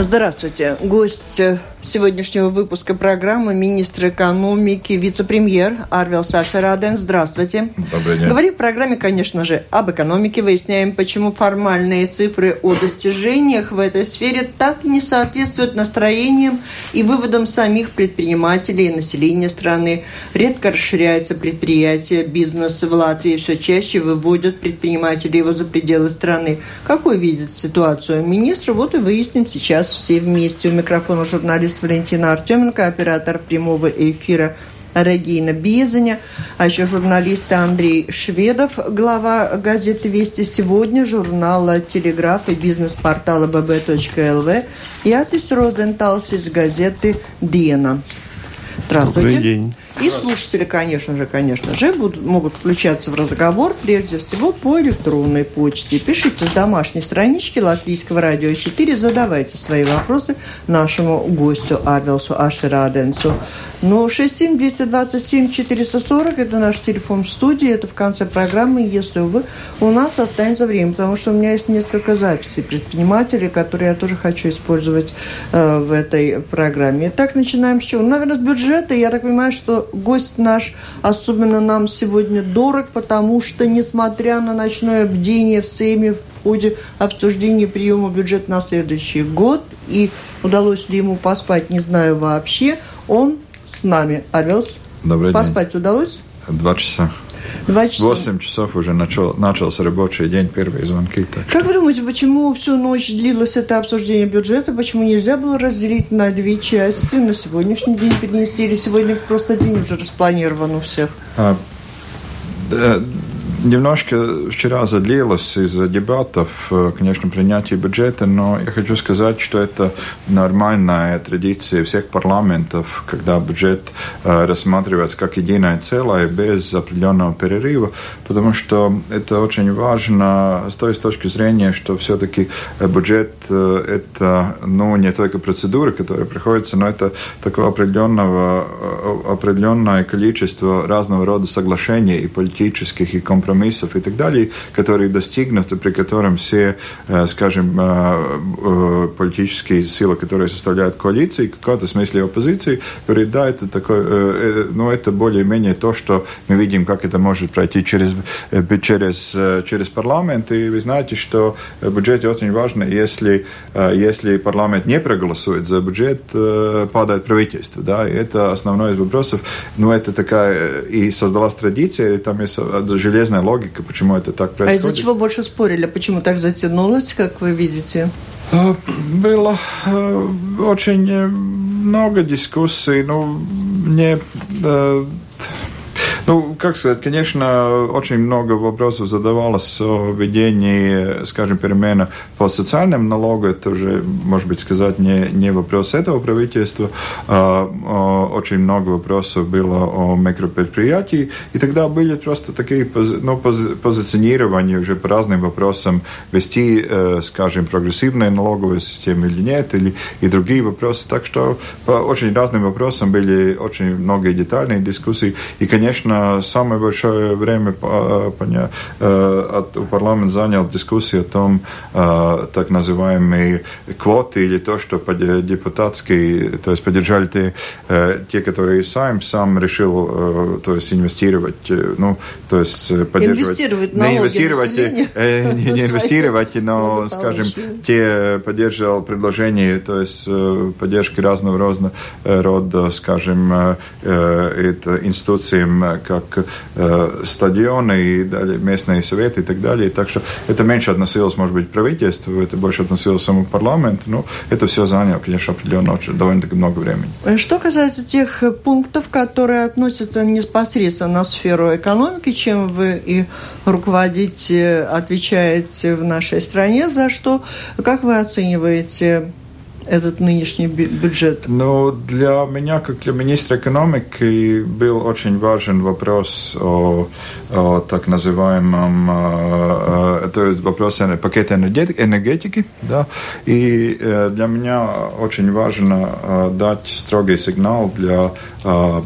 Здравствуйте. Гость сегодняшнего выпуска программы министр экономики, вице-премьер Арвел Саша Раден. Здравствуйте. Добрый день. Говорим в программе, конечно же, об экономике. Выясняем, почему формальные цифры о достижениях в этой сфере так не соответствуют настроениям и выводам самих предпринимателей и населения страны. Редко расширяются предприятия, бизнес в Латвии все чаще выводят предпринимателей его за пределы страны. Какой видит ситуацию министр? Вот и выясним сейчас все вместе. У микрофона журналист Валентина Артеменко, оператор прямого эфира Регина Безаня, а еще журналисты Андрей Шведов, глава газеты «Вести сегодня», журнала «Телеграф» и бизнес-портала bb.lv и Атис Розенталс из газеты «Диена». Здравствуйте. Добрый день. И слушатели, конечно же, конечно же, будут, могут включаться в разговор, прежде всего, по электронной почте. Пишите с домашней странички Латвийского радио 4, задавайте свои вопросы нашему гостю Арвелсу Ашераденсу. Но 67-227-440 – это наш телефон в студии, это в конце программы, если вы, у нас останется время, потому что у меня есть несколько записей предпринимателей, которые я тоже хочу использовать э, в этой программе. Итак, начинаем с чего? Ну, наверное, с бюджета. Я так понимаю, что гость наш особенно нам сегодня дорог, потому что, несмотря на ночное бдение в Сейме в ходе обсуждения приема бюджета на следующий год, и удалось ли ему поспать, не знаю вообще, он с нами. Орвелс. Добрый Поспать день. удалось? Два часа. Два часа. Восемь часов уже начал, начался рабочий день, первые звонки. Так Как вы думаете, почему всю ночь длилось это обсуждение бюджета? Почему нельзя было разделить на две части, на сегодняшний день перенести, или сегодня просто день уже распланирован у всех? А, да, немножко вчера задлилось из-за дебатов, э, конечно, принятия бюджета, но я хочу сказать, что это нормальная традиция всех парламентов, когда бюджет э, рассматривается как единое целое, без определенного перерыва, потому что это очень важно с той точки зрения, что все-таки бюджет э, это ну, не только процедура, которая приходится, но это такое определенного, определенное количество разного рода соглашений и политических, и компромиссов компромиссов и так далее, которые достигнуты, при котором все, э, скажем, э, э, политические силы, которые составляют коалиции, в каком-то смысле оппозиции, говорят, да, это такое, ну, это более-менее то, что мы видим, как это может пройти через, через, через парламент. И вы знаете, что в бюджете очень важно, если, если парламент не проголосует за бюджет, падает правительство. Да, и это основной из вопросов. Ну, это такая и создалась традиция, и там есть железная понятная логика, почему это так происходит. А из-за чего больше спорили? Почему так затянулось, как вы видите? А, было э, очень э, много дискуссий. Ну, мне ну, как сказать, конечно, очень много вопросов задавалось о введении, скажем, перемена по социальным налогам. Это уже, может быть, сказать, не, не вопрос этого правительства. А, очень много вопросов было о микропредприятии. И тогда были просто такие ну, пози, позиционирования уже по разным вопросам вести, э, скажем, прогрессивные налоговые системы или нет, или и другие вопросы. Так что по очень разным вопросам были очень много детальных дискуссий. И, конечно, самое большое время от парламент занял дискуссию о том, так называемые квоты или то, что депутатские, то есть поддержали те, те которые сам сам решил, то есть инвестировать, ну, то есть поддерживать. Инвестировать не инвестировать, не, не инвестировать, но, скажем, те поддерживал предложения, то есть поддержки разного рода, скажем, это институциям, как э, стадионы и далее, местные советы и так далее. Так что это меньше относилось, может быть, правительству, это больше относилось самому парламенту. Но это все заняло, конечно, определенно довольно-таки много времени. Что касается тех пунктов, которые относятся непосредственно на сферу экономики, чем вы и руководите, отвечаете в нашей стране, за что, как вы оцениваете этот нынешний бюджет? Ну, для меня, как для министра экономики, был очень важен вопрос о, о так называемом, э, то есть вопрос пакета энергетики, да, и э, для меня очень важно э, дать строгий сигнал для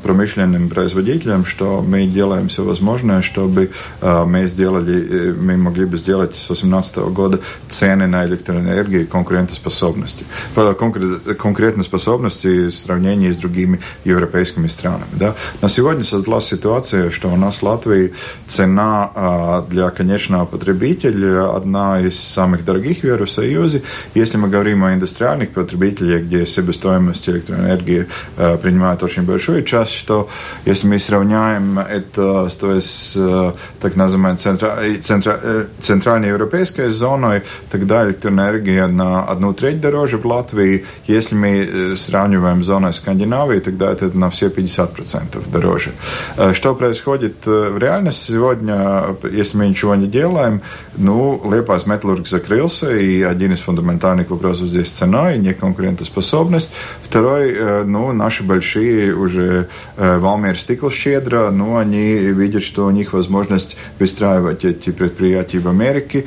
промышленным производителям, что мы делаем все возможное, чтобы мы сделали, мы могли бы сделать с 2018 года цены на электроэнергию конкурентоспособности конкретной способности в сравнении с другими европейскими странами. Да? На сегодня создалась ситуация, что у нас в Латвии цена для конечного потребителя одна из самых дорогих в Евросоюзе. Если мы говорим о индустриальных потребителях, где себестоимость электроэнергии принимает очень большую часть, что если мы сравняем это то есть, так называемой центра, центра, центральной европейской зоной, тогда электроэнергия на одну треть дороже в Латвии. Если мы сравниваем с зоной Скандинавии, тогда это на все 50% дороже. Что происходит в реальности сегодня, если мы ничего не делаем? Ну, Лепас металлург закрылся, и один из фундаментальных вопросов здесь цена и неконкурентоспособность. Второй, ну, наши большие уже Валмер Стиклщедра, ну, они видят, что у них возможность выстраивать эти предприятия в Америке.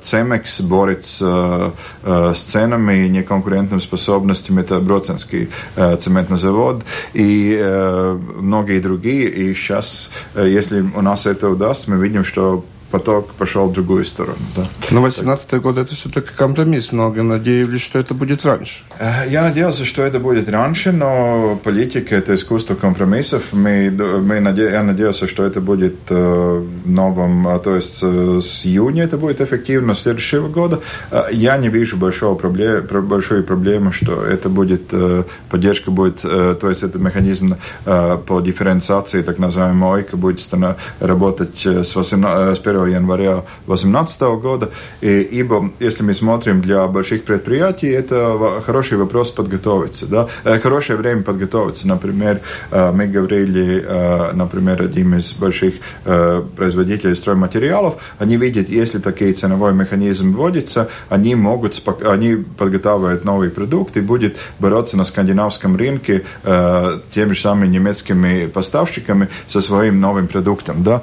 Цемекс борется с ценами и неконкурентными способностями. Это Броценский цементный завод и многие другие. И сейчас, если у нас это удастся, мы видим, что поток пошел в другую сторону. Да. Но 18 год это все-таки компромисс. Многие надеялись, что это будет раньше. Э, я надеялся, что это будет раньше, но политика – это искусство компромиссов. Мы, мы наде, я надеялся, что это будет э, новым, а, то есть э, с июня это будет эффективно следующего года. Э, я не вижу большого проблем, большой проблемы, что это будет, э, поддержка будет, э, то есть это механизм э, по дифференциации, так называемый ОИКа, будет работать э, с, 18, с 1 января 2018 года. И, ибо, если мы смотрим для больших предприятий, это хороший вопрос подготовиться. Да? Хорошее время подготовиться. Например, мы говорили, например, одним из больших производителей стройматериалов, они видят, если такие ценовой механизм вводится, они могут, они подготавливают новый продукт и будет бороться на скандинавском рынке теми же самыми немецкими поставщиками со своим новым продуктом. Да?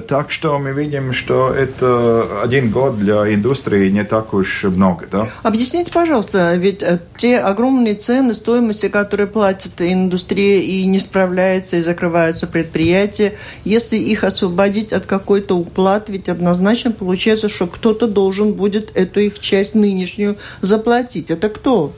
Так что мы видим, что это один год для индустрии не так уж много. Да? Объясните, пожалуйста, ведь э, те огромные цены, стоимости, которые платит индустрия и не справляется, и закрываются предприятия, если их освободить от какой-то уплаты, ведь однозначно получается, что кто-то должен будет эту их часть нынешнюю заплатить. Это кто?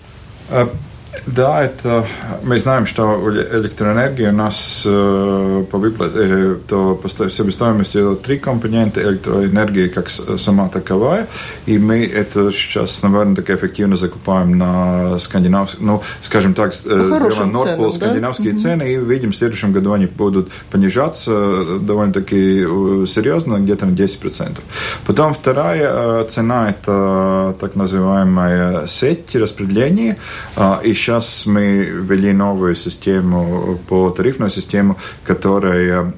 Да, это мы знаем, что электроэнергия у нас э, по выплате, э, то по себестоимости три компонента электроэнергии как сама таковая, и мы это сейчас, наверное, так эффективно закупаем на скандинавские, ну, скажем так, Нордпол скандинавские да? цены, и видим, в следующем году они будут понижаться довольно-таки серьезно, где-то на 10%. Потом вторая цена – это так называемая сеть распределения, и сейчас мы ввели новую систему по тарифную систему, которая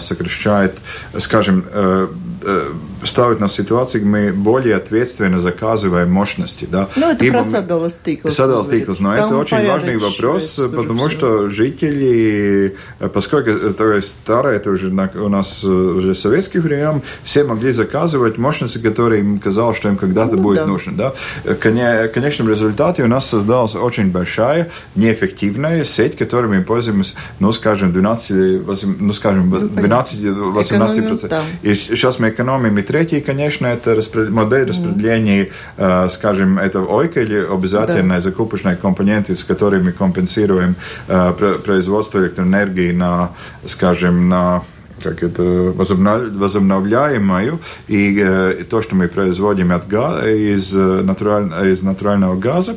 сокращает, скажем, э, э, ставит нас в ситуацию, где мы более ответственно заказываем мощности. Да? Ну, это Ибо про садовость тыклс. Садовость но Там это очень важный вопрос, потому что жители, поскольку это старое, это уже у нас уже советский время, все могли заказывать мощности, которые им казалось, что им когда-то ну, будет да. нужно. Да? В конечном результате у нас создалась очень большая, неэффективная сеть, которой мы пользуемся, ну, скажем, 12, 8, ну, скажем, 12-18%. И сейчас мы экономим. И третий, конечно, это распред... модель распределения, mm. скажем, это ОЙКа или обязательные да. закупочные компоненты, с которыми компенсируем э, производство электроэнергии на, скажем, на как это возобновляемую, и э, то, что мы производим от газа, из, натураль, из натурального газа.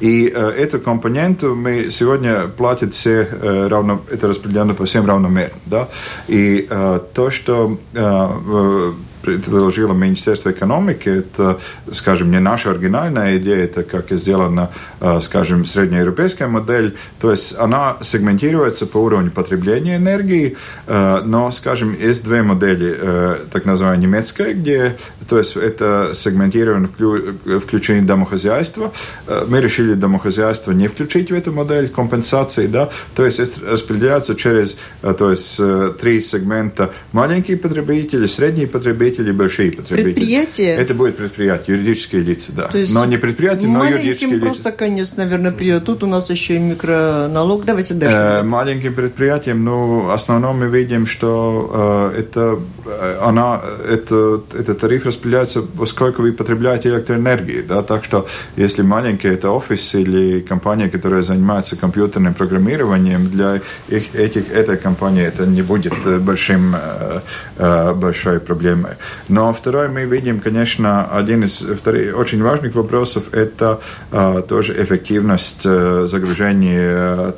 И э, эту компоненту мы сегодня платят все э, равно, это распределено по всем равномерно. Да? И э, то, что предложило Министерство экономики, это, скажем, не наша оригинальная идея, это как сделана, скажем, среднеевропейская модель, то есть она сегментируется по уровню потребления энергии, но, скажем, есть две модели, так называемая немецкая, где, то есть это сегментировано включение домохозяйства, мы решили домохозяйство не включить в эту модель компенсации, да, то есть распределяется через, то есть три сегмента маленькие потребители, средние потребители, потребители, большие потребители. Предприятия? Это будет предприятие, юридические лица, да. То есть но не предприятия, но юридические лица. просто конец, наверное, придет. Тут у нас еще и микроналог. Давайте дальше. Э, маленьким предприятиям, ну, в основном мы видим, что э, это, э, она, это, этот тариф распределяется, сколько вы потребляете электроэнергии, да, так что если маленький это офис или компания, которая занимается компьютерным программированием, для их, этих, этой компании это не будет э, большим, э, большой проблемой. Но второе, мы видим, конечно, один из вторых, очень важных вопросов – это тоже эффективность загружения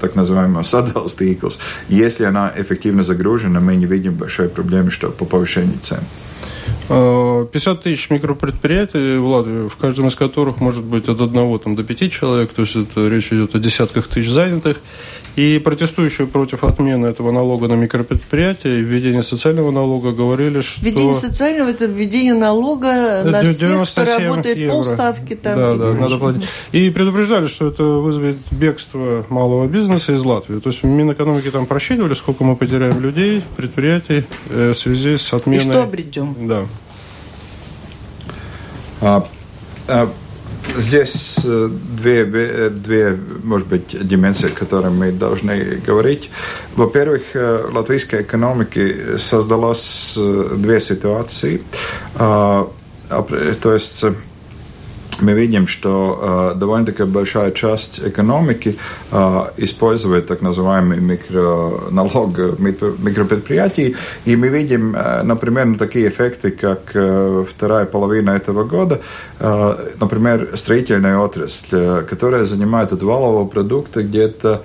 так называемого sadals tīkls. Если она эффективно загружена, мы не видим большой проблемы что по повышению цен. 50 тысяч микропредприятий в Латвии, в каждом из которых может быть от одного там, до пяти человек, то есть это речь идет о десятках тысяч занятых. И протестующие против отмены этого налога на микропредприятия и введения социального налога говорили, что... Введение социального – это введение налога на всех, кто работает евро. полставки. Там, да, да, надо платить. И предупреждали, что это вызовет бегство малого бизнеса из Латвии. То есть Минэкономики там просчитывали, сколько мы потеряем людей, предприятий э, в связи с отменой... И что обретем. Да. А, а, здесь э, две, две, может быть, дименсии, о которых мы должны говорить. Во-первых, э, латвийской экономике создалось э, две ситуации. А, то есть мы видим, что э, довольно-таки большая часть экономики э, использует так называемый микроналог микропредприятий, и мы видим, э, например, такие эффекты, как э, вторая половина этого года, э, например, строительная отрасль, которая занимает от валового продукта где-то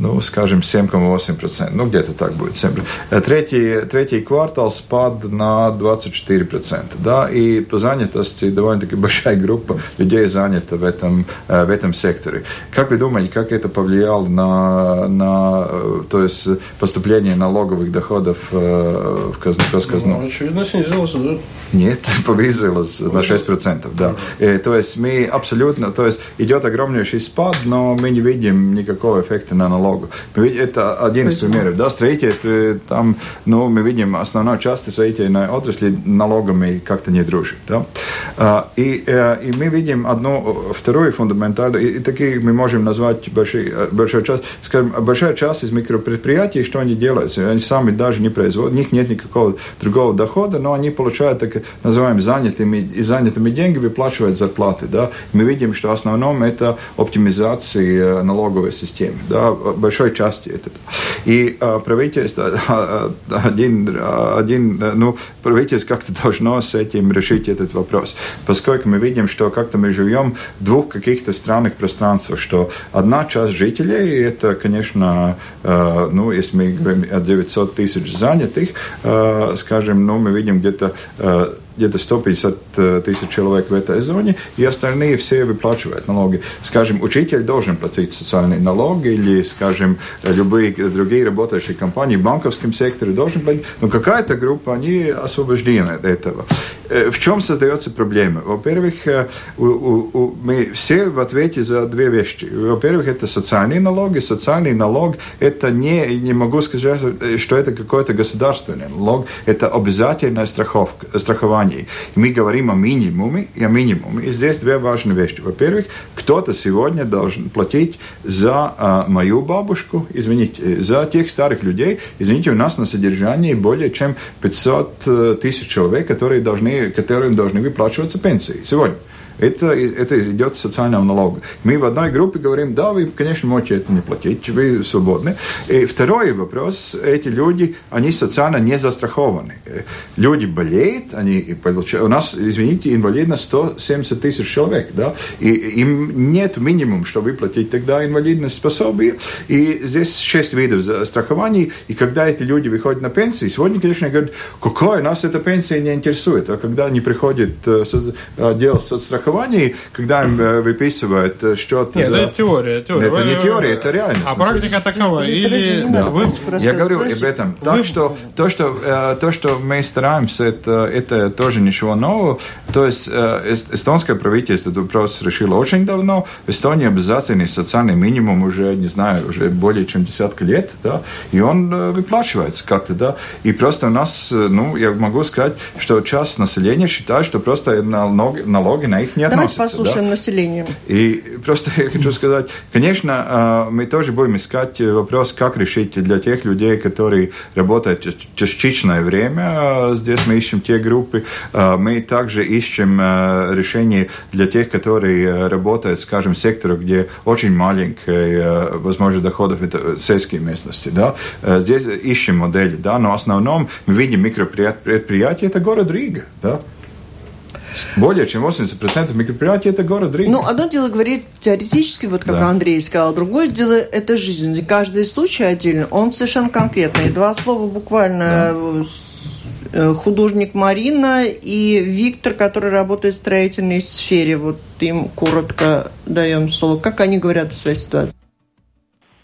ну, скажем, 7,8%. Ну, где-то так будет. 7%. Э, третий, третий квартал спад на 24%. Да, и по занятости довольно-таки большая группа людей занята в этом, в этом секторе. Как вы думаете, как это повлияло на, на то есть поступление налоговых доходов в казну? казну? Ну, очевидно, снизилось, да? Нет, повысилось на 6%. Да. И, то есть мы абсолютно, то есть идет огромнейший спад, но мы не видим никакого эффекта на налог налогу. Это один из примеров. Да, строительство, там, ну, мы видим, основная часть строительной отрасли налогами как-то не дружит. Да? И, и мы видим одну, вторую фундаментальную, и, такие мы можем назвать большие, э, большую часть, скажем, большая часть из микропредприятий, что они делают? Они сами даже не производят, у них нет никакого другого дохода, но они получают так называемые занятыми, и занятыми деньги выплачивают зарплаты. Да? Мы видим, что в основном это оптимизация налоговой системы. Да? Большой части это. И э, правительство, один, один, ну, правительство как-то должно с этим решить этот вопрос, поскольку мы видим, что как-то мы живем в двух каких-то странных пространствах, что одна часть жителей, это, конечно, э, ну, если мы говорим о 900 тысяч занятых, э, скажем, ну, мы видим где-то э, где-то 150 э, тысяч человек в этой зоне, и остальные все выплачивают налоги. Скажем, учитель должен платить социальные налоги, или, скажем, любые другие работающие компании в банковском секторе должны платить, но какая-то группа, они освобождены от этого. В чем создается проблема? Во-первых, мы все в ответе за две вещи. Во-первых, это социальные налоги. Социальный налог – это не, не могу сказать, что это какой-то государственный налог, это обязательная страховка, страхование. И мы говорим о минимуме и о минимуме. И здесь две важные вещи. Во-первых, кто-то сегодня должен платить за а, мою бабушку, извините, за тех старых людей. Извините, у нас на содержании более чем 500 э, тысяч человек, которые должны которым должны выплачиваться пенсии сегодня. Это, это идет социального налога. Мы в одной группе говорим, да, вы, конечно, можете это не платить, вы свободны. И второй вопрос, эти люди, они социально не застрахованы. Люди болеют, они получают, у нас, извините, инвалидность 170 тысяч человек, да, и им нет минимум, чтобы выплатить тогда инвалидность пособие. И здесь шесть видов страхований, и когда эти люди выходят на пенсии, сегодня, конечно, говорят, какой нас эта пенсия не интересует, а когда они приходят э, делать соцстрахование, страховании, когда им выписывают что-то... Нет, за... это теория, теория. Это не теория, это реальность. А практика такова? Или... Да. Вы... Я говорю об этом. Так что то, что, то, что мы стараемся, это, это тоже ничего нового. То есть эстонское правительство этот вопрос решило очень давно. В Эстонии обязательный социальный минимум уже, не знаю, уже более чем десятка лет, да, и он выплачивается как-то, да. И просто у нас, ну, я могу сказать, что часть населения считает, что просто налоги, налоги на их не относятся. Давайте послушаем да? население. И просто я хочу сказать, конечно, мы тоже будем искать вопрос, как решить для тех людей, которые работают частичное время. Здесь мы ищем те группы. Мы также ищем решение для тех, которые работают, скажем, в секторе, где очень маленькая возможность доходов, это сельские местности. Да? Здесь ищем модели, да, но в основном мы видим микропредприятия, это город Рига. Да? Более чем 80% микропредприятий – это город Рига. Ну, одно дело говорить теоретически, вот как да. Андрей сказал, другое дело – это жизнь. И каждый случай отдельно, он совершенно конкретный. Два слова буквально да. Э, художник Марина и Виктор, который работает в строительной сфере. Вот им коротко даем слово. Как они говорят о своей ситуации?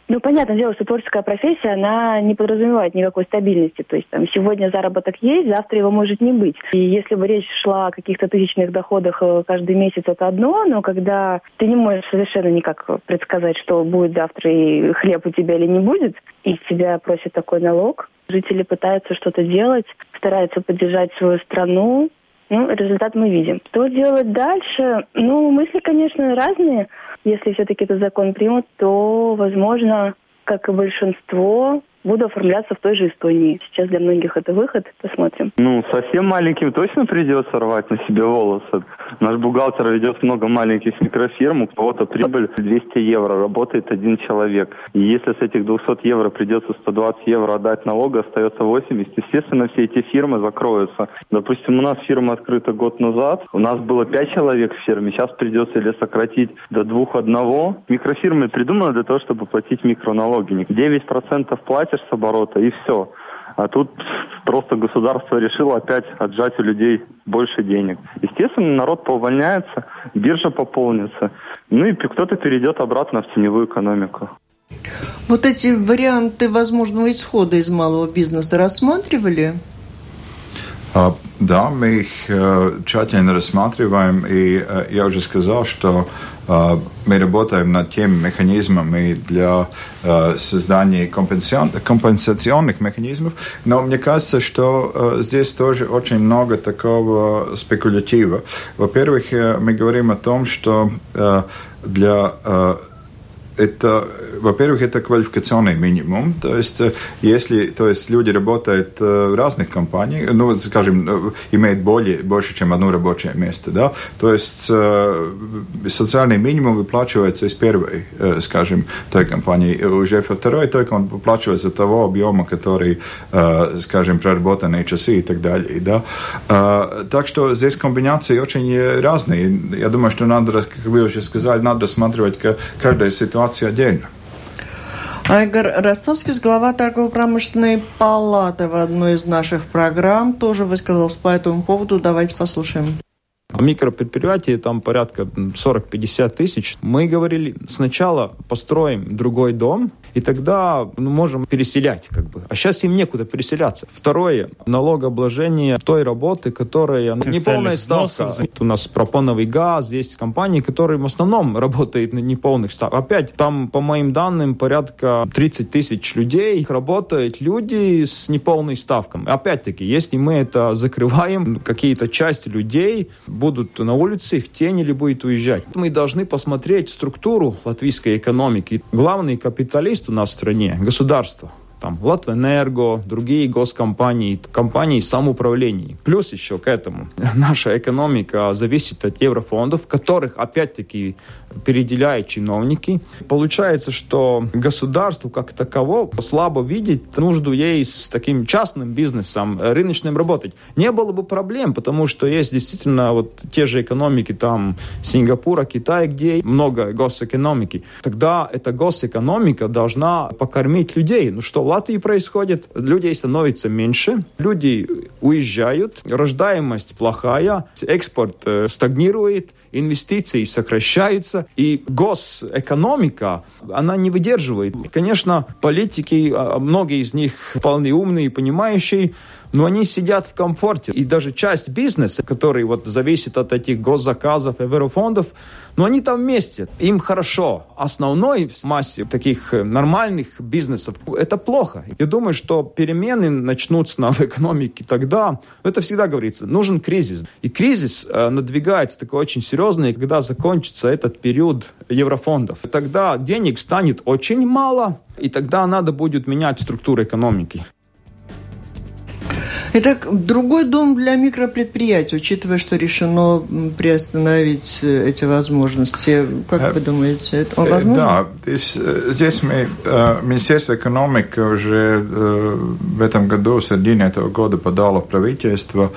Ну, понятное дело, что творческая профессия, она не подразумевает никакой стабильности. То есть там сегодня заработок есть, завтра его может не быть. И если бы речь шла о каких-то тысячных доходах э, каждый месяц, это одно, но когда ты не можешь совершенно никак предсказать, что будет завтра и хлеб у тебя или не будет, и тебя просят такой налог, жители пытаются что-то делать, стараются поддержать свою страну, ну, результат мы видим. Что делать дальше? Ну, мысли, конечно, разные. Если все-таки этот закон примут, то, возможно, как и большинство, буду оформляться в той же Эстонии. Сейчас для многих это выход. Посмотрим. Ну, совсем маленьким точно придется рвать на себе волосы. Наш бухгалтер ведет много маленьких микрофирм, у кого-то прибыль 200 евро, работает один человек. И если с этих 200 евро придется 120 евро отдать налога, остается 80, естественно, все эти фирмы закроются. Допустим, у нас фирма открыта год назад, у нас было 5 человек в фирме, сейчас придется или сократить до двух-одного. Микрофирмы придуманы для того, чтобы платить микроналоги. 9% платят платишь с оборота и все. А тут просто государство решило опять отжать у людей больше денег. Естественно, народ поувольняется, биржа пополнится, ну и кто-то перейдет обратно в теневую экономику. Вот эти варианты возможного исхода из малого бизнеса рассматривали? Да, мы их тщательно рассматриваем, и я уже сказал, что мы работаем над теми механизмами для создания компенсационных механизмов, но мне кажется, что здесь тоже очень много такого спекулятива. Во-первых, мы говорим о том, что для это, во-первых, это квалификационный минимум. То есть, э, если то есть люди работают э, в разных компаниях, ну, скажем, э, имеют более, больше, чем одно рабочее место, да, то есть социальный минимум выплачивается из первой, скажем, той компании. Уже во второй только он выплачивается того объема, который, скажем, проработанные часы и так далее, да. Так что здесь комбинации очень разные. Я думаю, что надо, как вы уже сказали, надо рассматривать ситуацию ситуация отдельно. Айгор Ростовский, глава торгово-промышленной палаты в одной из наших программ, тоже высказался по этому поводу. Давайте послушаем. Микропредприятие там порядка 40-50 тысяч. Мы говорили, сначала построим другой дом, и тогда ну, можем переселять как бы. А сейчас им некуда переселяться. Второе, налогообложение той работы, которая не полная ставка. У нас пропоновый газ, есть компании, которые в основном работают на неполных ставках. Опять, там, по моим данным, порядка 30 тысяч людей работают люди с неполной ставкой. Опять-таки, если мы это закрываем, какие-то части людей будут на улице, в тени или будет уезжать. Мы должны посмотреть структуру латвийской экономики. Главный капиталист у нас в стране, государство там Латвэнерго, другие госкомпании, компании самоуправления. Плюс еще к этому наша экономика зависит от еврофондов, которых опять-таки переделяют чиновники. Получается, что государству как таково слабо видеть нужду ей с таким частным бизнесом, рыночным работать. Не было бы проблем, потому что есть действительно вот те же экономики там Сингапура, Китая, где много госэкономики. Тогда эта госэкономика должна покормить людей. Ну что, Латвии происходит. Людей становится меньше, люди уезжают, рождаемость плохая, экспорт э, стагнирует, инвестиции сокращаются, и госэкономика, она не выдерживает. Конечно, политики, а, многие из них вполне умные и понимающие, но они сидят в комфорте. И даже часть бизнеса, который вот зависит от этих госзаказов, еврофондов, но они там вместе, им хорошо. Основной массе таких э, нормальных бизнесов это плохо. Я думаю, что перемены начнутся на экономике тогда, это всегда говорится, нужен кризис. И кризис э, надвигается такой очень серьезный, когда закончится этот период еврофондов. Тогда денег станет очень мало, и тогда надо будет менять структуру экономики. Итак, другой дом для микропредприятий, учитывая, что решено приостановить э, эти возможности. Как э, вы думаете, это э, возможно? Да, здесь, здесь мы, Министерство экономики уже в этом году, в середине этого года, подало правительство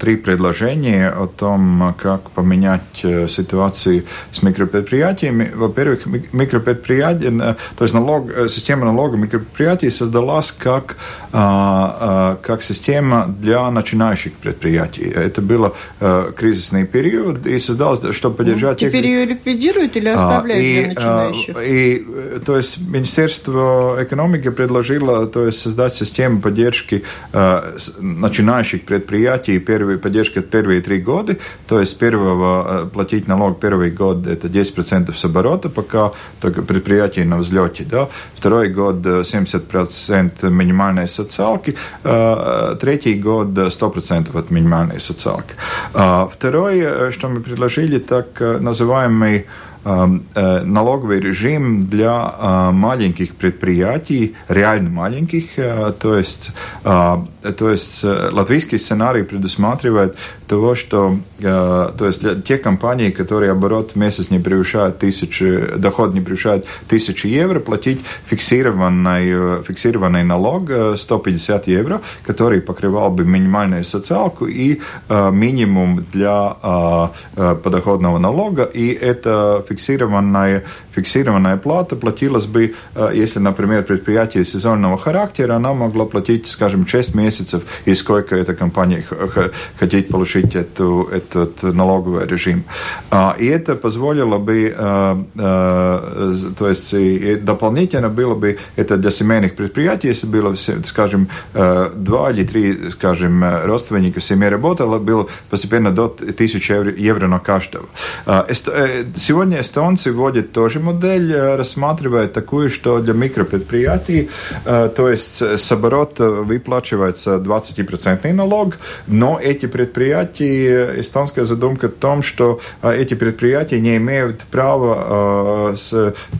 три предложения о том, как поменять ситуацию с микропредприятиями. Во-первых, микропредприятия, то есть налог, система налога микропредприятий создалась как, как система система для начинающих предприятий. Это был э, кризисный период и создалось, чтобы поддержать... Ну, теперь ее ликвидируют или а, оставляют и, для начинающих? И, и, то есть Министерство экономики предложило то есть, создать систему поддержки э, начинающих предприятий, первые, поддержки от первые три года, то есть первого э, платить налог первый год это 10% с оборота, пока только предприятие на взлете, да, второй год 70% э, минимальной социалки, э, третий год 100% от минимальной социалки. А, второе, что мы предложили, так называемый Э, налоговый режим для э, маленьких предприятий, реально маленьких, э, то есть, то есть латвийский сценарий предусматривает того, что то есть для тех компаний, которые оборот в месяц не превышает тысячи, доход не превышает тысячи евро, платить фиксированный, фиксированный налог 150 евро, который покрывал бы минимальную социалку и минимум для подоходного налога, и это фиксированная, фиксированная плата платилась бы, э, если, например, предприятие сезонного характера, она могла платить, скажем, 6 месяцев, и сколько эта компания хотит получить эту, этот налоговый режим. И это позволило бы, то есть дополнительно было бы это для семейных предприятий, если было, скажем, два или три, скажем, родственника в семье работало, было постепенно до 1000 евро на каждого. Сегодня эстонцы вводят тоже модель, рассматривая такую, что для микропредприятий, то есть с оборота выплачивается 20% налог, но эти предприятия, эстонская задумка в том, что э, эти предприятия не имеют права,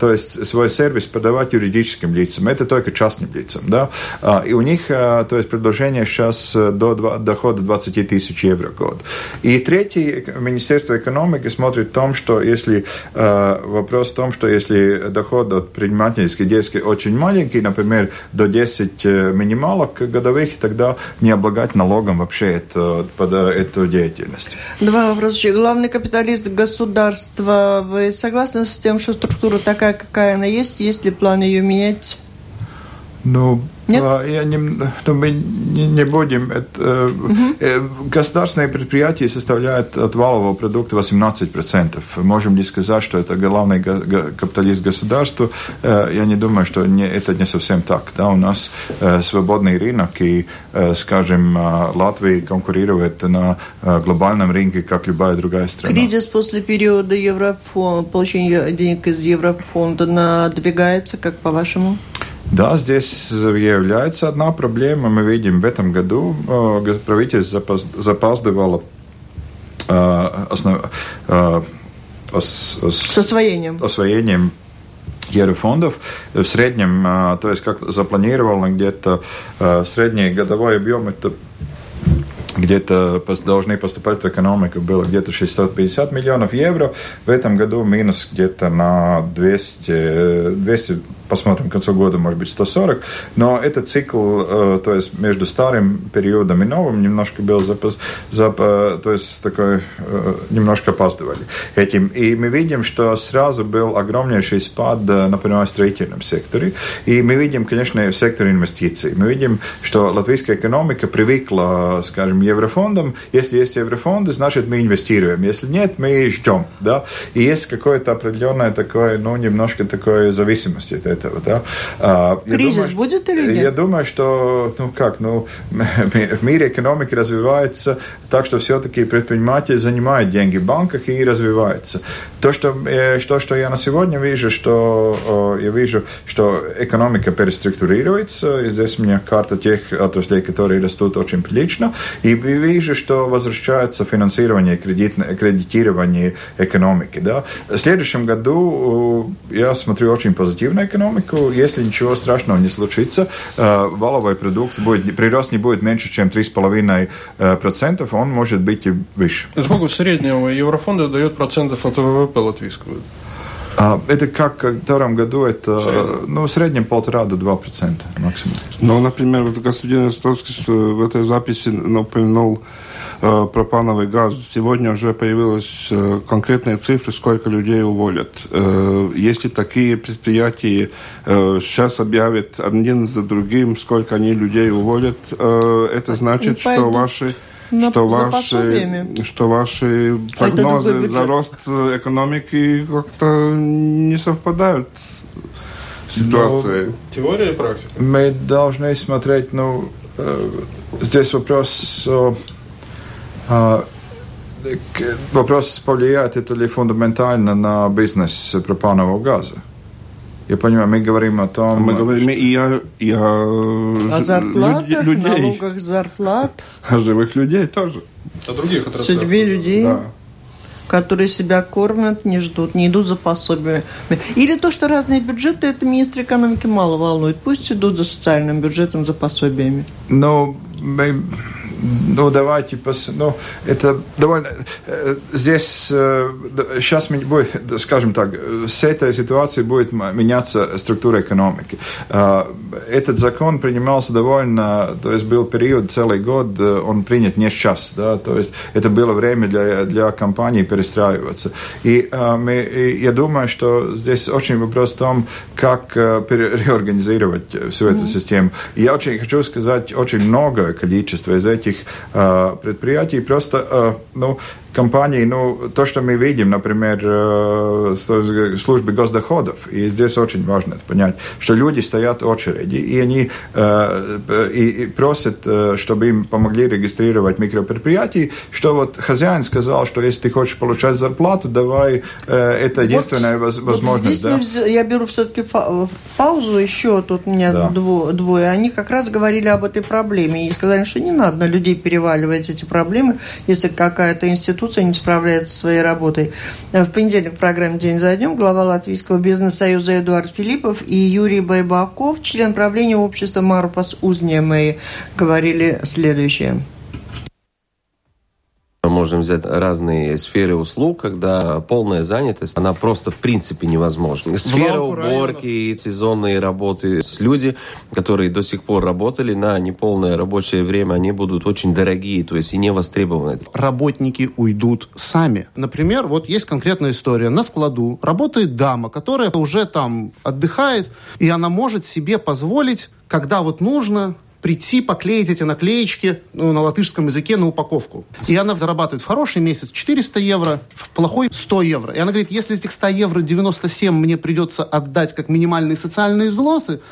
то есть свой сервис подавать юридическим лицам, это только частным лицам, да, и у них, то есть предложение сейчас до дохода 20 тысяч евро в год. И третий, Министерство экономики смотрит в том, что если Э, вопрос в том, что если доход от предпринимательской деятельности очень маленький, например, до 10 э, минималок годовых, тогда не облагать налогом вообще это, под эту деятельность. Два вопроса. Главный капиталист государства. Вы согласны с тем, что структура такая, какая она есть? Есть ли план ее менять? Ну, нет? А, я не, ну, мы не, не будем. Это, угу. Государственные предприятия составляют от валового продукта 18%. Можем ли сказать, что это главный капиталист государства? Э, я не думаю, что не, это не совсем так. Да? У нас свободный рынок, и, скажем, Латвия конкурирует на глобальном рынке, как любая другая страна. Кризис после периода еврофонда, получения денег из еврофонда надвигается, как по-вашему? Да, здесь является одна проблема. Мы видим в этом году э, правительство запаздывало э, основ, э, ос, ос, с освоением. освоением еврофондов. В среднем, то есть как запланировано, где-то средний годовой объем это где-то должны поступать в экономику было где-то 650 миллионов евро. В этом году минус где-то на 200, 200 посмотрим к концу года, может быть, 140. Но этот цикл, э, то есть между старым периодом и новым, немножко был запас, зап, э, то есть такой э, немножко опаздывали этим. И мы видим, что сразу был огромнейший спад, например, в строительном секторе. И мы видим, конечно, в секторе инвестиций. Мы видим, что латвийская экономика привыкла, скажем, еврофондам. Если есть еврофонды, значит, мы инвестируем. Если нет, мы ждем. Да? И есть какое-то определенное такое, ну, немножко такое зависимость от этого. Да? А, Кризис думаю, будет или нет? Я думаю, что, ну как, ну, в мире экономики развивается так, что все-таки предприниматели занимают деньги в банках и развиваются. То, что, э, то, что я на сегодня вижу, что я вижу, что экономика переструктурируется, и здесь у меня карта тех отраслей, которые растут очень прилично, и вижу, что возвращается финансирование, кредитное, кредитирование экономики. Да. В следующем году я смотрю очень позитивно экономику, если ничего страшного не случится, валовой продукт будет, прирост не будет меньше, чем 3,5%, он может быть и выше. Сколько среднего еврофонда дает процентов от ВВП латвийского? А, это как в втором году, это в ну, в среднем полтора до два процента максимум. Ну, например, вот господин Ростовский в этой записи упомянул Э, пропановый газ. Сегодня уже появились э, конкретные цифры, сколько людей уволят. Э, если такие предприятия сейчас объявят один за другим, сколько они людей уволят, это значит, что ваши что ваши, что ваши прогнозы за рост экономики как-то не совпадают с ситуацией. Ну, теория и практика. Мы должны смотреть, ну, здесь вопрос а, вопрос, повлияет это ли фундаментально на бизнес пропанового газа? Я понимаю, мы говорим о том... Мы говорим и о, и о, о зарплатах, людей. налогах зарплат. О живых людей тоже. О других отраслях. Судьбе людей. Да которые себя кормят, не ждут, не идут за пособиями. Или то, что разные бюджеты, это министр экономики мало волнует. Пусть идут за социальным бюджетом, за пособиями. Но мы ну, давайте, пос... ну, это довольно... Э, здесь сейчас э, будет, скажем так, с этой ситуацией будет меняться структура экономики. Э, этот закон принимался довольно, то есть был период, целый год, он принят не сейчас, да, то есть это было время для, для компаний перестраиваться. И мы, я думаю, что здесь очень вопрос в том, как реорганизировать всю эту mm-hmm. систему. Я очень хочу сказать, очень многое количество из этих этих э, предприятий. Просто, э, ну, компаний, ну, то, что мы видим, например, э, службы госдоходов, и здесь очень важно это понять, что люди стоят в очереди, и они э, и, и просят, э, чтобы им помогли регистрировать микропредприятия, что вот хозяин сказал, что если ты хочешь получать зарплату, давай, это единственная вот, возможность. Вот здесь да? я беру все-таки паузу еще, тут у меня да. двое, они как раз говорили об этой проблеме, и сказали, что не надо на людей переваливать эти проблемы, если какая-то институция институция не справляется со своей работой. В понедельник в программе «День за днем» глава Латвийского бизнес-союза Эдуард Филиппов и Юрий Байбаков, член правления общества «Марупас Узнемэй», говорили следующее – можем взять разные сферы услуг, когда полная занятость, она просто в принципе невозможна. Сфера уборки, районов. сезонные работы. Люди, которые до сих пор работали на неполное рабочее время, они будут очень дорогие, то есть и не востребованы. Работники уйдут сами. Например, вот есть конкретная история. На складу работает дама, которая уже там отдыхает, и она может себе позволить когда вот нужно, прийти, поклеить эти наклеечки ну, на латышском языке на упаковку. И она зарабатывает в хороший месяц 400 евро, в плохой 100 евро. И она говорит, если из этих 100 евро 97 мне придется отдать как минимальные социальные взносы,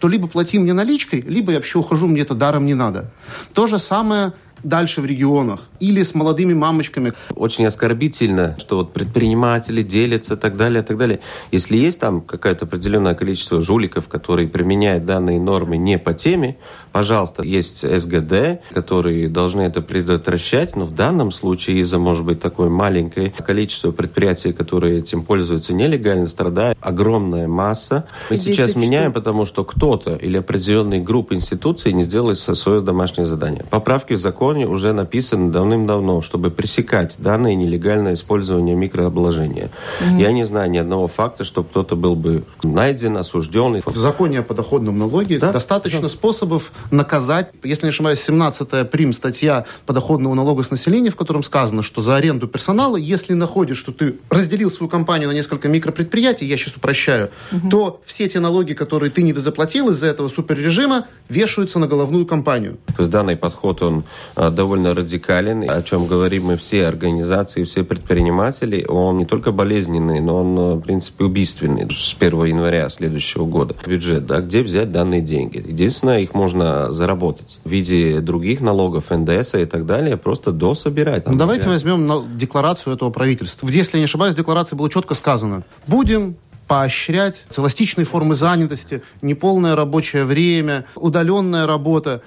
то либо плати мне наличкой, либо я вообще ухожу, мне это даром не надо. То же самое дальше в регионах или с молодыми мамочками. Очень оскорбительно, что вот предприниматели делятся и так далее, и так далее. Если есть там какое-то определенное количество жуликов, которые применяют данные нормы не по теме, пожалуйста, есть СГД, которые должны это предотвращать, но в данном случае из-за, может быть, такое маленькое количество предприятий, которые этим пользуются нелегально, страдает огромная масса. Мы сейчас меняем, потому что кто-то или определенные группы институций не сделали свое домашнее задание. Поправки в закон законе уже написано давным-давно, чтобы пресекать данное нелегальное использование микрообложения. Mm-hmm. Я не знаю ни одного факта, что кто-то был бы найден, осужден. В законе о подоходном налоге да? достаточно да. способов наказать. Если не ошибаюсь, 17 прим статья подоходного налога с населения, в котором сказано, что за аренду персонала, если находишь, что ты разделил свою компанию на несколько микропредприятий, я сейчас упрощаю, угу. то все те налоги, которые ты недозаплатил из-за этого суперрежима, вешаются на головную компанию. То есть данный подход, он довольно радикален, о чем говорим мы все организации, все предприниматели, он не только болезненный, но он, а, в принципе, убийственный с 1 января следующего года. Бюджет, да, где взять данные деньги? Единственное, их можно заработать в виде других налогов, НДС и так далее, просто дособирать. Ну, давайте возьмем декларацию этого правительства. Если не ошибаюсь, в декларации было четко сказано, будем поощрять эластичные формы занятости, неполное рабочее время, удаленная работа.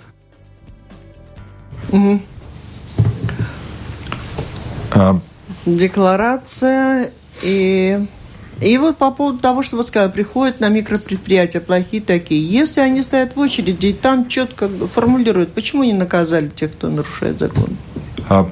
Угу. А... Декларация и... И вот по поводу того, что вы сказали, приходят на микропредприятия плохие такие. Если они стоят в очереди, и там четко формулируют, почему не наказали тех, кто нарушает закон? А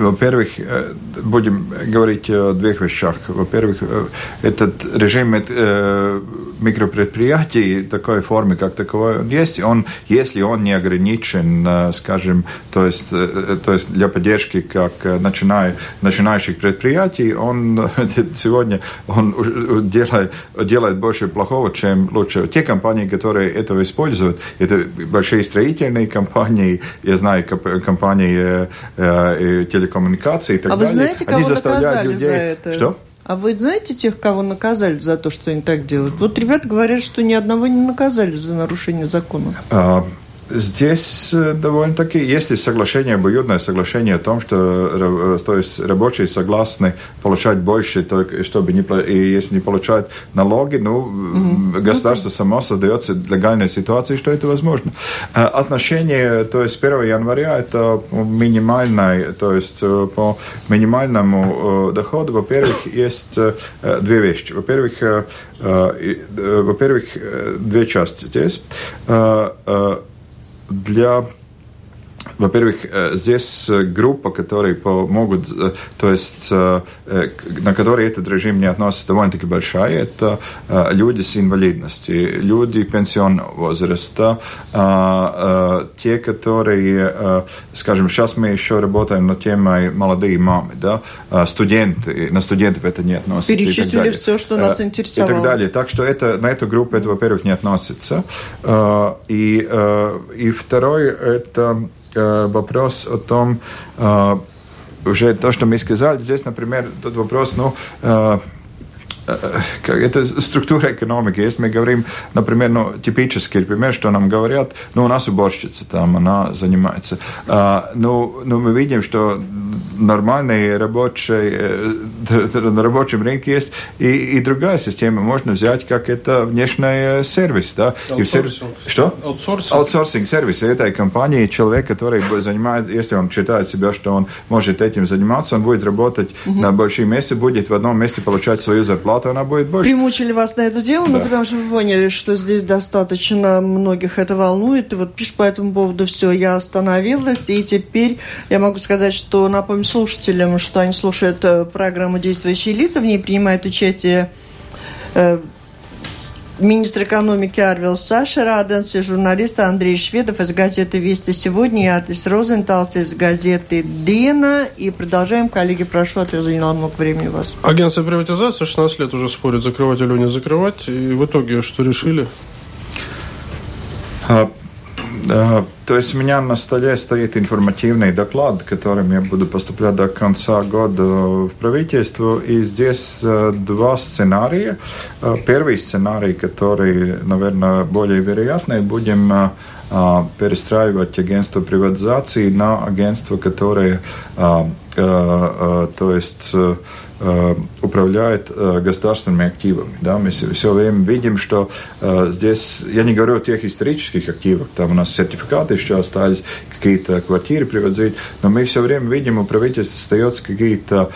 во-первых, э, будем говорить о двух вещах. Во-первых, э, этот режим э, микропредприятий такой формы, как таковой, он есть. Он, если он не ограничен, скажем, то есть, то есть для поддержки как начиная, начинающих предприятий, он сегодня он делает, делает больше плохого, чем лучше. Те компании, которые этого используют, это большие строительные компании, я знаю, компании телекоммуникации, телекоммуникации и так а далее. Вы знаете, кого они заставляют людей... За это? Что? А вы знаете тех, кого наказали за то, что они так делают? Вот ребята говорят, что ни одного не наказали за нарушение закона. А, Здесь э, довольно-таки, если соглашение, обоюдное соглашение о том, что э, то есть рабочие согласны получать больше, то, чтобы не, и если не получать налоги, ну, mm-hmm. государство само создается легальная ситуация, что это возможно. Э, отношение, то есть 1 января это минимальное, то есть по минимальному доходу, во-первых, есть две вещи. Во-первых, во-первых, две части здесь для во-первых, э, здесь э, группа, которые помогут, э, то есть на которые этот режим не относится, довольно-таки большая. Это люди с инвалидностью, люди пенсионного возраста, те, которые, скажем, сейчас мы еще работаем над темой молодые мамы, да, студенты, на студентов это не относится. Перечислили все, что нас интересовало. И так далее. Так что это, на эту группу это, во-первых, не относится. И, и второе, это вопрос о том, э, уже то, что мы сказали, здесь, например, тот вопрос, ну, э, это структура экономики. Если мы говорим, например, ну, типический пример, что нам говорят, ну, у нас уборщица там, она занимается. А, ну, ну, мы видим, что нормальный рабочий, на рабочем рынке есть и, и другая система. Можно взять как это внешний сервис. Да? И все, что? Аутсорсинг. Аутсорсинг сервис этой компании. Человек, который занимает, если он считает себя, что он может этим заниматься, он будет работать угу. на большом месте, будет в одном месте получать свою зарплату зарплата, она будет больше. Примучили вас на эту тему, да. ну, потому что вы поняли, что здесь достаточно многих это волнует. И вот пишет по этому поводу все, я остановилась. И теперь я могу сказать, что напомню слушателям, что они слушают э, программу «Действующие лица», в ней принимает участие э, министр экономики Арвил Саша Раденс и журналист Андрей Шведов из газеты «Вести сегодня» и Атис Розенталс из газеты «Дена». И продолжаем. Коллеги, прошу, а то я заняла много времени у вас. Агентство приватизации 16 лет уже спорит, закрывать или не закрывать. И в итоге что решили? А, то есть у меня на столе стоит информативный доклад, которым я буду поступлять до конца года в правительство. И здесь э, два сценария. Э, первый сценарий, который, наверное, более вероятный, будем э, перестраивать агентство приватизации на агентство, которое, то есть Э, управляет э, государственными активами. Да? Мы все время видим, что э, здесь, я не говорю о тех исторических активах, там у нас сертификаты еще остались, какие-то квартиры привозить, но мы все время видим, у правительства остается какие-то,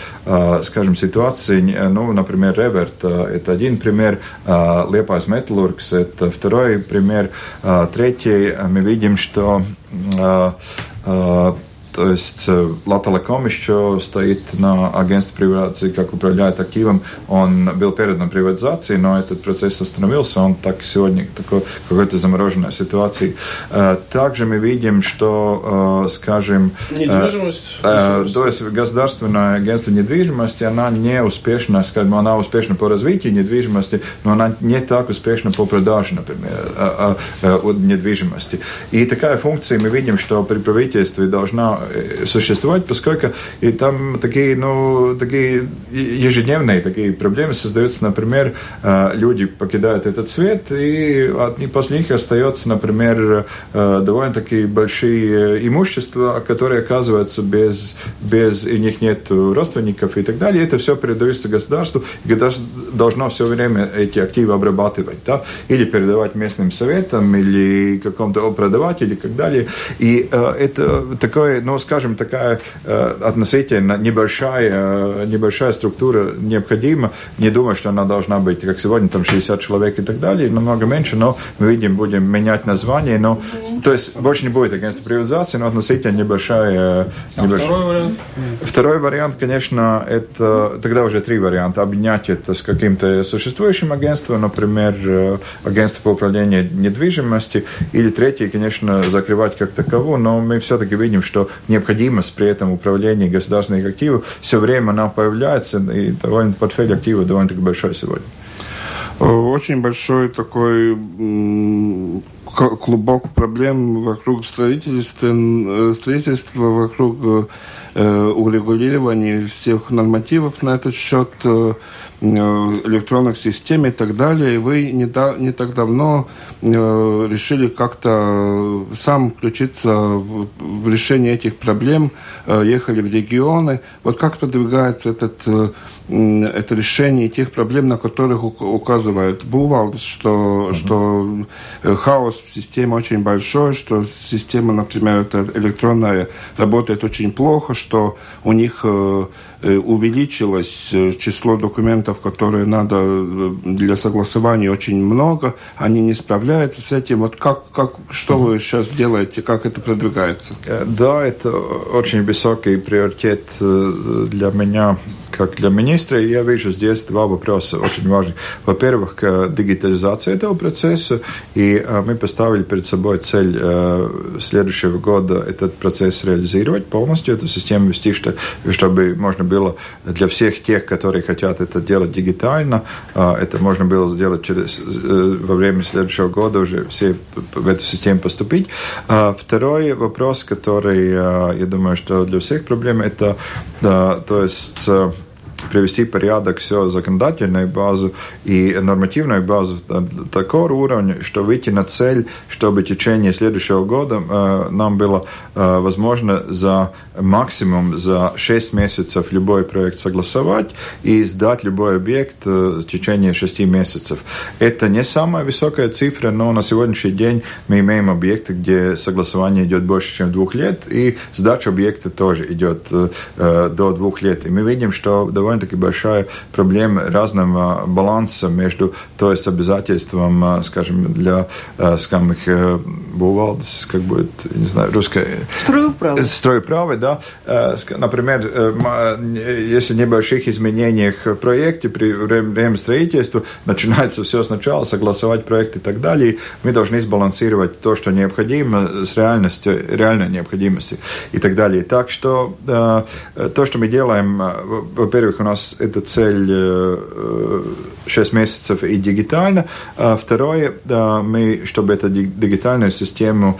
скажем, ситуации, ну, например, Reverta, это один пример, Liepājas Metalurgs, это второй пример, третий, мы видим, что то есть Латалеком еще стоит на агентстве приватизации, как управляет активом. Он был передан приватизации, но этот процесс остановился. Он так сегодня такой какой-то замороженной ситуации. Также мы видим, что, скажем, недвижимость, то есть государственное агентство недвижимости, она не успешна, скажем, она успешна по развитию недвижимости, но она не так успешна по продаже, например, недвижимости. И такая функция мы видим, что при правительстве должна э, существовать, поскольку и там такие, ну, такие ежедневные такие проблемы создаются, например, э, люди покидают этот свет, и после них остается, например, э, довольно-таки большие имущества, которые оказываются без, без и них нет родственников и так далее. Это все передается государству, и государство должно все время эти активы обрабатывать, да, или передавать местным советам, или какому-то продавать, или так далее. И э, это такое, ну, скажем, такая э, относительно небольшая, э, небольшая структура необходима. Не думаю, что она должна быть, как сегодня, там 60 человек и так далее, намного меньше, но мы видим, будем менять название, но, то есть, больше не будет агентства приватизации, но относительно небольшая... А небольшая. второй вариант? Второй вариант, конечно, это, тогда уже три варианта, объединять это с каким-то существующим агентством, например, э, агентство по управлению недвижимости, или третий, конечно, закрывать как таково, но мы все-таки видим, что необходимость при этом управления государственных активов все время она появляется, и довольно портфель активов довольно-таки большой сегодня. Э, очень большой такой клубок проблем вокруг строительства, э, строительства вокруг урегулирования всех нормативов на этот счет Э, электронных систем и так далее. И вы не, да, не так давно э, решили как-то сам включиться в, в решение этих проблем, э, ехали в регионы. Вот как продвигается этот, э, это решение тех проблем, на которых указывают Бувалдс, что, mm-hmm. что э, хаос в системе очень большой, что система, например, электронная работает очень плохо, что у них э, Э, увеличилось э, число документов, которые надо э, для согласования очень много, они не справляются с этим. Вот как, как, что вы сейчас делаете, как это продвигается? Да, это очень высокий приоритет для меня как для министра, я вижу здесь два вопроса очень важных. Во-первых, дигитализация этого процесса, и мы поставили перед собой цель следующего года этот процесс реализировать полностью, эту систему вести, чтобы можно было для всех тех, которые хотят это делать дигитально, это можно было сделать через, во время следующего года уже все в эту систему поступить. Второй вопрос, который, я думаю, что для всех проблем, это, то есть привести порядок все законодательную базу и нормативную базу такого уровня, что выйти на цель, чтобы в течение следующего года э, нам было э, возможно за максимум за 6 месяцев любой проект согласовать и сдать любой объект э, в течение 6 месяцев. Это не самая высокая цифра, но на сегодняшний день мы имеем объекты, где согласование идет больше, чем двух лет, и сдача объекта тоже идет э, до двух лет. И мы видим, что довольно-таки большая проблема разного баланса между то есть обязательством, э, скажем, для, э, скажем, их бувалдес, как будет, не знаю, русское... Стройуправы. Стройуправы, да. Э, например, э, если небольших изменениях в проекте при время строительства начинается все сначала, согласовать проект и так далее, мы должны сбалансировать то, что необходимо, с реальностью, реальной необходимостью и так далее. Так что э, то, что мы делаем, во-первых, у нас эта цель 6 месяцев и дигитально. А второе, мы, чтобы эту дигитальную систему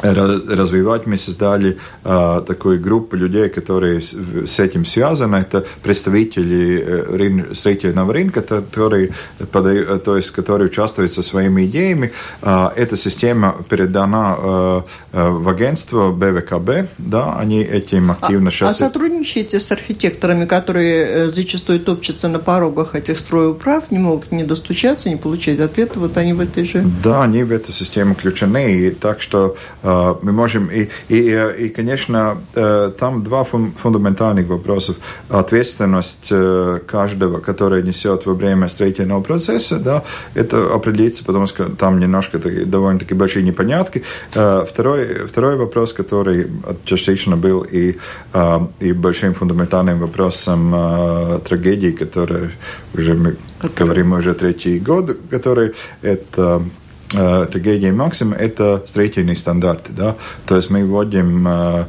развивать, мы создали э, такую группу людей, которые с, с этим связаны. Это представители э, рин, строительного рынка, которые, подают, то есть, которые участвуют со своими идеями. Э, эта система передана э, в агентство БВКБ, да, они этим активно а, сейчас... А сотрудничаете с архитекторами, которые зачастую топчутся на порогах этих стройуправ, не могут не достучаться, не получать ответа, вот они в этой же... Да, они в эту систему включены, и так что мы можем... И, и, и конечно, там два фундаментальных вопроса. Ответственность каждого, который несет во время строительного процесса, да, это определится, потому что там немножко довольно-таки большие непонятки. Второй, второй вопрос, который частично был и, и большим фундаментальным вопросом трагедии, которая уже мы говорим уже третий год, который это трагедия максима – это строительные стандарты. Да? То есть мы вводим,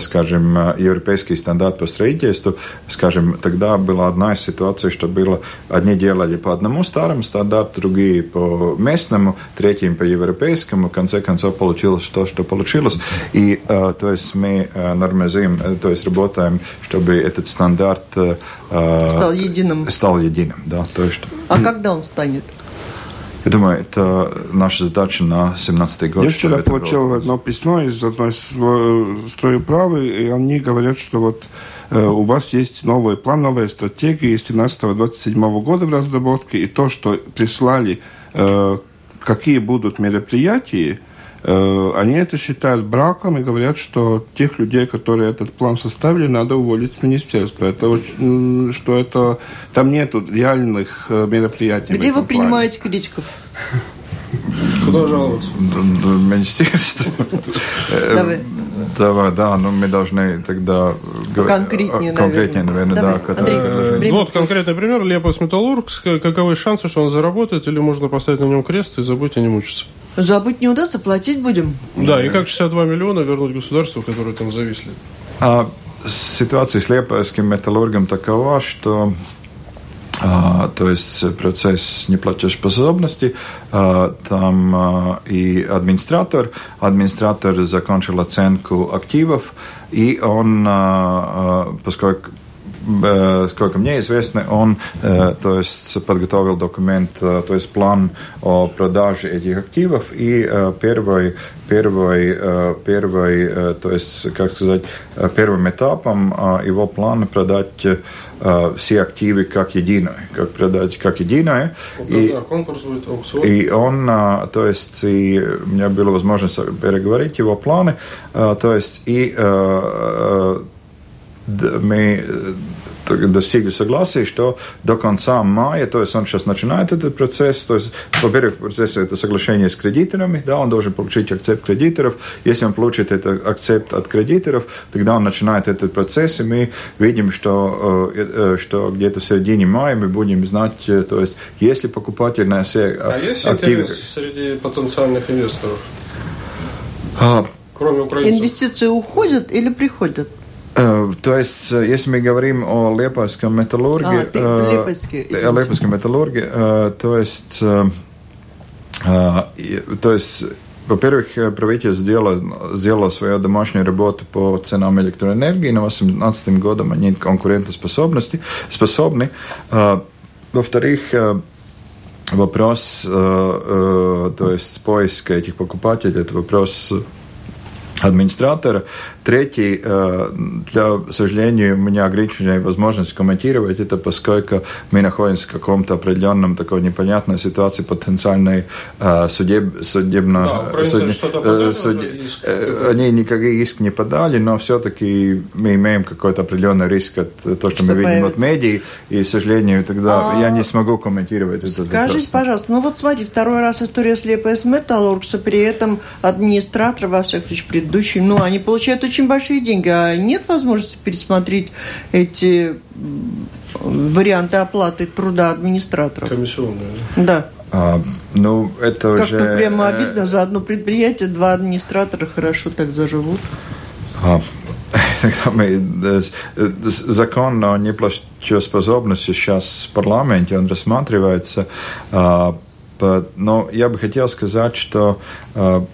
скажем, европейский стандарт по строительству. Скажем, тогда была одна из ситуаций, что было, одни делали по одному старому стандарту, другие по местному, третьим по европейскому. В конце концов получилось то, что получилось. И то есть мы нормализуем, то есть работаем, чтобы этот стандарт стал единым. Стал единым, да. То есть, а когда он станет? Я думаю, это наша задача на 17 год. Я вчера получил одно письмо из одной стройуправы, и они говорят, что вот э, у вас есть новый план, новая стратегия 17-27 года в разработке, и то, что прислали, э, какие будут мероприятия, Э, они это считают браком и говорят, что тех людей, которые этот план составили, надо уволить с министерства. Это очень, что это там нету реальных э, мероприятий. Где вы принимаете критиков? Куда жаловаться? Министерство. Давай. Давай, да, но мы должны тогда конкретнее, конкретнее наверное, да. Андрей, вот конкретный пример. Лепос Металлург. Каковы шансы, что он заработает, или можно поставить на нем крест и забыть и не мучиться? Забыть не удастся, платить будем. Да, и как 62 миллиона вернуть государству, которые там зависли? А, ситуация с Лепойским металлургом такова, что а, то есть процесс неплатежеспособности, а, там а, и администратор, администратор закончил оценку активов, и он, а, а, поскольку сколько мне известно, он э, то есть, подготовил документ, э, то есть план о продаже этих активов, и первый, первый, первый то есть, как сказать, первым этапом его плана продать все активы как единое, как продать как единое. Вот, и, да, конкурс будет, аукцион. И он, то есть, и у меня была возможность переговорить его планы, то есть, и мы достигли согласия, что до конца мая, то есть он сейчас начинает этот процесс, то есть, во-первых, процесс это соглашение с кредиторами, да, он должен получить акцепт кредиторов, если он получит этот акцепт от кредиторов, тогда он начинает этот процесс, и мы видим, что, э, э, что где-то в середине мая мы будем знать, э, то есть, если покупатель на все а есть активы... интерес среди потенциальных инвесторов? А, Кроме украинцев? Инвестиции уходят или приходят? Э, то есть, э, если мы говорим о Лепойском металлурге, а, ты, Лепойский, о Лепойском металлурге, то есть, то есть во-первых, правительство сделало, сделало свою домашнюю работу по ценам электроэнергии. На 2018 годом они конкурентоспособности способны. Во-вторых, вопрос, то есть поиска этих покупателей, это вопрос администратора. Третий, э, для сожалению, у меня ограниченная возможность комментировать это, поскольку мы находимся в каком-то определенном такой непонятной ситуации потенциальной э, судеб, судебно... Да, суд, э, суд, они никакой иск не подали, но все-таки мы имеем какой-то определенный риск от того, что, что мы видим появится. от медий, и, к сожалению, тогда а... я не смогу комментировать это. Скажите, пожалуйста, ну вот смотри, второй раз история с Лепес Металлургса, при этом администратор, во всяком случае, предыдущий, ну, они получают очень очень большие деньги, а нет возможности пересмотреть эти варианты оплаты труда администраторов? Комиссионные. Да. А, ну, это Как-то уже... Как-то прямо обидно. За одно предприятие два администратора хорошо так заживут. А, закон о неплатежеспособности сейчас в парламенте, он рассматривается. А, но я бы хотел сказать, что а,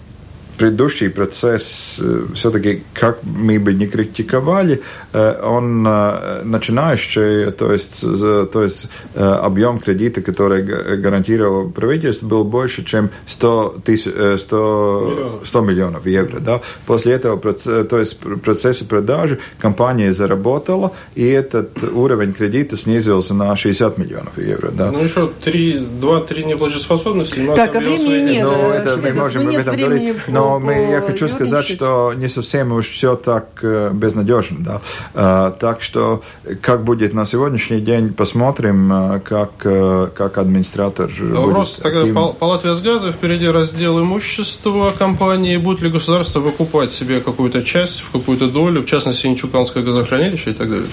предыдущий процесс, э, все-таки, как мы бы не критиковали, э, он э, начинающий, то есть, то есть объем кредита, который гарантировал правительство, был больше, чем 100, тысяч, 100, 100 миллионов евро. Да? После этого то есть, процессе продажи компания заработала, и этот уровень кредита снизился на 60 миллионов евро. Да? Ну, еще 2-3 неплатежеспособности. Так, а времени нет. Ну, это мы можем об этом говорить. Но но мы, я хочу сказать, что не совсем уж все так э, безнадежно. Да. А, так что, как будет на сегодняшний день, посмотрим, э, как, э, как администратор Вопрос тогда активно. по, по Латвии газа впереди раздел имущества компании. Будет ли государство выкупать себе какую-то часть, в какую-то долю, в частности, Инчуканское газохранилище и так далее?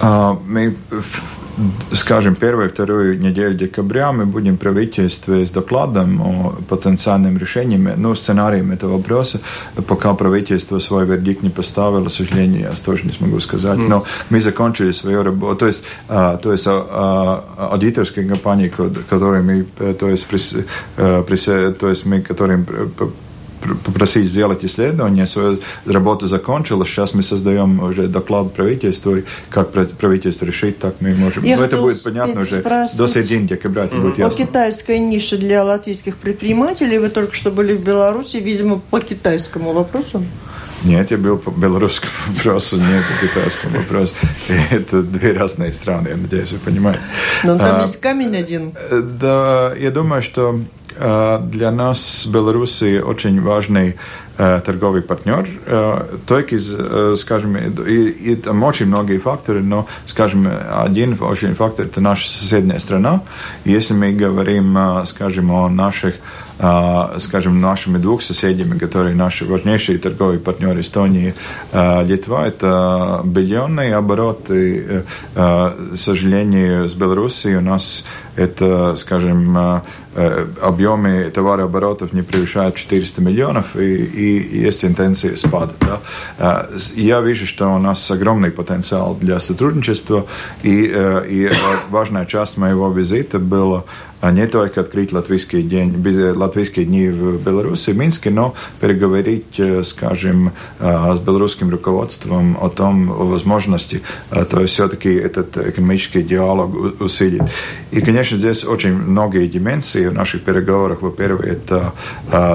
А, мы скажем, первую вторую неделю декабря мы будем правительстве с докладом о потенциальным решениям, ну, сценариям этого вопроса. Пока правительство свой вердикт не поставило, к сожалению, я тоже не смогу сказать. Но мы закончили свою работу. То есть, а, то есть а, а, аудиторские компании, которые мы, э, то есть, прис, а, прис, то есть мы, которым попросить сделать исследование, свою работу закончила, сейчас мы создаем уже доклад правительству, и как правительство решит, так мы можем. Я Но это будет понятно уже до середины декабря, это mm-hmm. будет ясно. По китайской нише для латвийских предпринимателей, вы только что были в Беларуси, видимо, по китайскому вопросу? Нет, я был по белорусскому вопросу, не по китайскому вопросу. Это две разные страны, я надеюсь, вы понимаете. Но там а, есть камень один. Да, я думаю, что Э, для нас Белоруссия очень важный торговый партнер. Только, скажем, и, и там очень многие факторы, но, скажем, один очень фактор – это наша соседняя страна. Если мы говорим, скажем, о наших скажем, нашими двух соседями, которые наши важнейшие торговые партнеры Эстонии, Литва, это биллионные обороты. К сожалению, с Белоруссией у нас это, скажем, Э, объемы товарооборотов не превышают 400 миллионов, и, и есть тенденция спада. Да? Э, я вижу, что у нас огромный потенциал для сотрудничества, и, э, и важная часть моего визита была не только открыть латвийские, день, латвийские дни в Беларуси, в Минске, но переговорить, скажем, с белорусским руководством о том, о возможности, то есть все-таки этот экономический диалог усилить. И, конечно, здесь очень многие дименсии в наших переговорах. Во-первых, это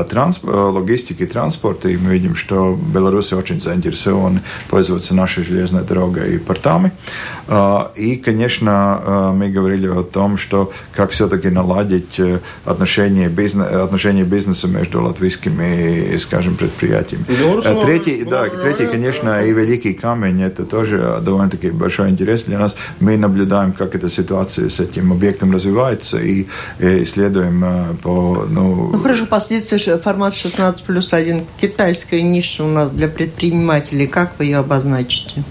трансп... логистика и транспорт, и мы видим, что Беларусь очень заинтересованы пользоваться нашей железной дорогой и портами. И, конечно, мы говорили о том, что как все-таки наладить э, отношения, бизнес, отношения бизнеса между латвийскими, скажем, предприятиями. Белорусского, третий, да, третий, конечно, и великий камень, это тоже довольно-таки большой интерес для нас. Мы наблюдаем, как эта ситуация с этим объектом развивается и, и исследуем э, по... Ну, ну хорошо, последствия формат 16 плюс 1. Китайская ниша у нас для предпринимателей. Как вы ее обозначите?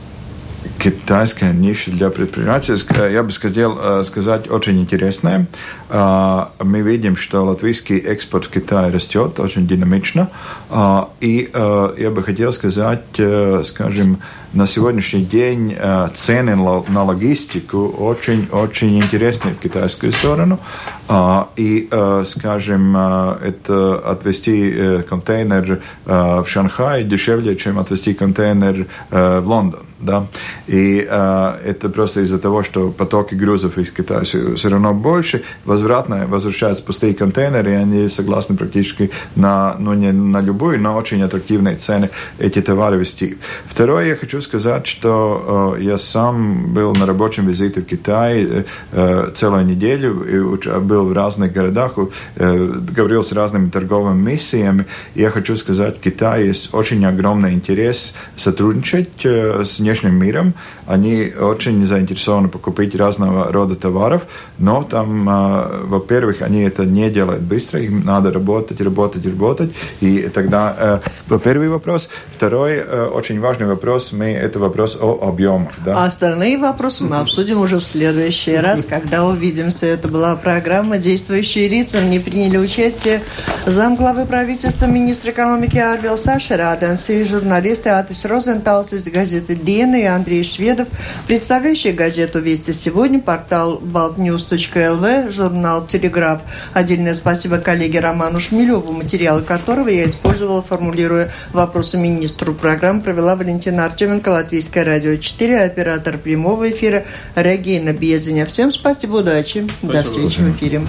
Китайская ниша для предпринимательства, я бы хотел э, сказать, очень интересная. Э, мы видим, что латвийский экспорт в Китай растет очень динамично. Э, и я бы хотел сказать, скажем, на сегодняшний день цены на логистику очень-очень интересны в китайскую сторону. И, скажем, это отвезти контейнер в Шанхай дешевле, чем отвезти контейнер в Лондон. Да? И э, это просто из-за того, что потоки грузов из Китая все, все равно больше, возвратно возвращаются пустые контейнеры, и они согласны практически на, ну, не на любую, но очень аттрактивные цены эти товары вести. Второе, я хочу сказать, что я сам был на рабочем визите в Китае э, целую неделю, и был в разных городах, говорил с разными торговыми миссиями, я хочу сказать, в Китае есть очень огромный интерес сотрудничать с внешним миром, они очень заинтересованы покупить разного рода товаров, но там, а, во-первых, они это не делают быстро, им надо работать, работать, работать, и тогда, э, первый вопрос. Второй э, очень важный вопрос, мы, это вопрос о объемах. Да? А остальные вопросы мы обсудим уже в следующий раз, когда увидимся. Это была программа «Действующие лица». В ней приняли участие замглавы правительства, министр экономики Арвил Сашераденс и журналисты Атис Розенталс из газеты «Дена» и Андрей Шведов, представляющий газету «Вести сегодня», портал baltnews.lv, журнал «Телеграф». Отдельное спасибо коллеге Роману Шмелеву, материалы которого я использовала, формулируя вопросы министру. Программу провела Валентина Артеменко, Латвийское радио 4, оператор прямого эфира Регина Безеня. Всем спасибо, удачи. Спасибо. До встречи в эфире.